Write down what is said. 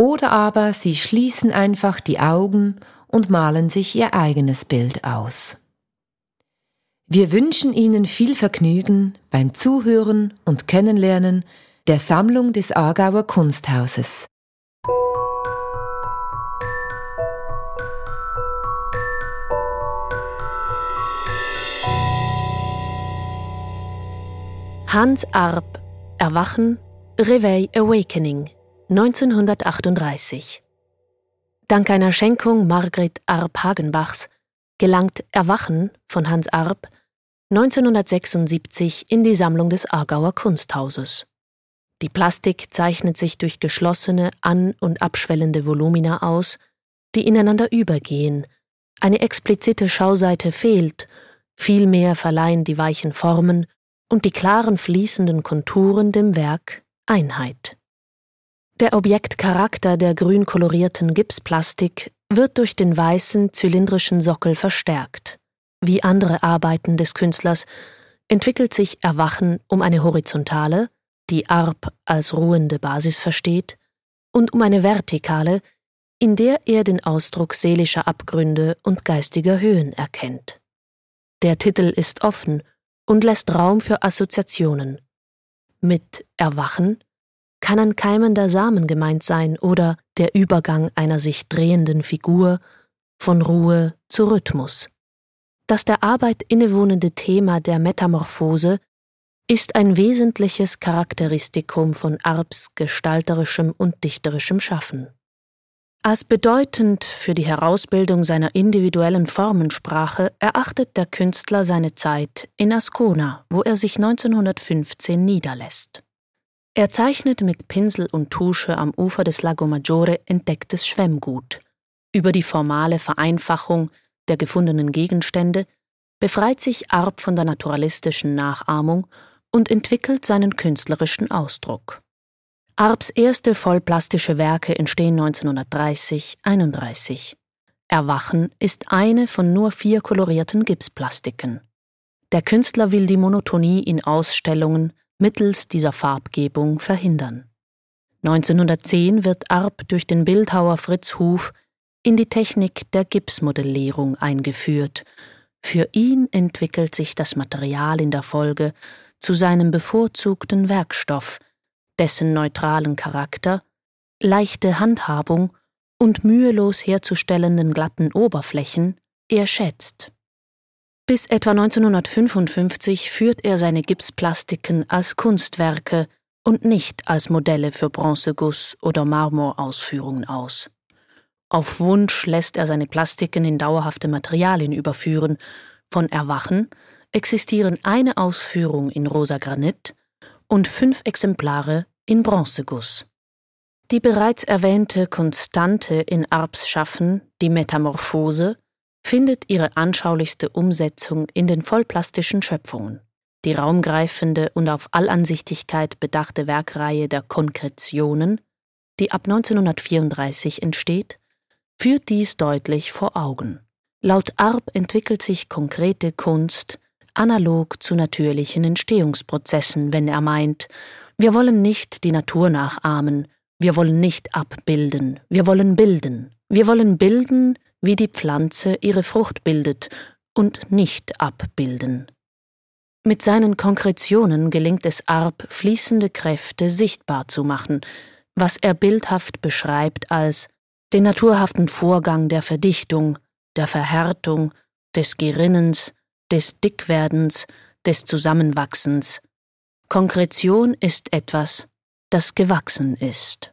Oder aber sie schließen einfach die Augen und malen sich ihr eigenes Bild aus. Wir wünschen Ihnen viel Vergnügen beim Zuhören und Kennenlernen der Sammlung des Aargauer Kunsthauses. Hans Arp Erwachen Reveil Awakening 1938. Dank einer Schenkung Margret Arp Hagenbachs gelangt Erwachen von Hans Arp 1976 in die Sammlung des Aargauer Kunsthauses. Die Plastik zeichnet sich durch geschlossene, an- und abschwellende Volumina aus, die ineinander übergehen. Eine explizite Schauseite fehlt, vielmehr verleihen die weichen Formen und die klaren fließenden Konturen dem Werk Einheit. Der Objektcharakter der grün kolorierten Gipsplastik wird durch den weißen zylindrischen Sockel verstärkt. Wie andere Arbeiten des Künstlers entwickelt sich Erwachen um eine horizontale, die Arp als ruhende Basis versteht, und um eine vertikale, in der er den Ausdruck seelischer Abgründe und geistiger Höhen erkennt. Der Titel ist offen und lässt Raum für Assoziationen. Mit Erwachen kann ein keimender Samen gemeint sein oder der Übergang einer sich drehenden Figur von Ruhe zu Rhythmus. Das der Arbeit innewohnende Thema der Metamorphose ist ein wesentliches Charakteristikum von Arps gestalterischem und dichterischem Schaffen. Als bedeutend für die Herausbildung seiner individuellen Formensprache erachtet der Künstler seine Zeit in Ascona, wo er sich 1915 niederlässt. Er zeichnet mit Pinsel und Tusche am Ufer des Lago Maggiore entdecktes Schwemmgut. Über die formale Vereinfachung der gefundenen Gegenstände befreit sich Arp von der naturalistischen Nachahmung und entwickelt seinen künstlerischen Ausdruck. Arps erste vollplastische Werke entstehen 1930-31. Erwachen ist eine von nur vier kolorierten Gipsplastiken. Der Künstler will die Monotonie in Ausstellungen mittels dieser Farbgebung verhindern. 1910 wird Arp durch den Bildhauer Fritz Huf in die Technik der Gipsmodellierung eingeführt. Für ihn entwickelt sich das Material in der Folge zu seinem bevorzugten Werkstoff, dessen neutralen Charakter, leichte Handhabung und mühelos herzustellenden glatten Oberflächen er schätzt. Bis etwa 1955 führt er seine Gipsplastiken als Kunstwerke und nicht als Modelle für Bronzeguss oder Marmorausführungen aus. Auf Wunsch lässt er seine Plastiken in dauerhafte Materialien überführen. Von Erwachen existieren eine Ausführung in rosa Granit und fünf Exemplare in Bronzeguss. Die bereits erwähnte Konstante in Arps Schaffen, die Metamorphose, findet ihre anschaulichste Umsetzung in den vollplastischen Schöpfungen. Die raumgreifende und auf Allansichtigkeit bedachte Werkreihe der Konkretionen, die ab 1934 entsteht, führt dies deutlich vor Augen. Laut Arp entwickelt sich konkrete Kunst analog zu natürlichen Entstehungsprozessen, wenn er meint, Wir wollen nicht die Natur nachahmen, wir wollen nicht abbilden, wir wollen bilden. Wir wollen bilden, wie die Pflanze ihre Frucht bildet, und nicht abbilden. Mit seinen Konkretionen gelingt es Arp, fließende Kräfte sichtbar zu machen, was er bildhaft beschreibt als den naturhaften Vorgang der Verdichtung, der Verhärtung, des Gerinnens, des Dickwerdens, des Zusammenwachsens. Konkretion ist etwas, das gewachsen ist.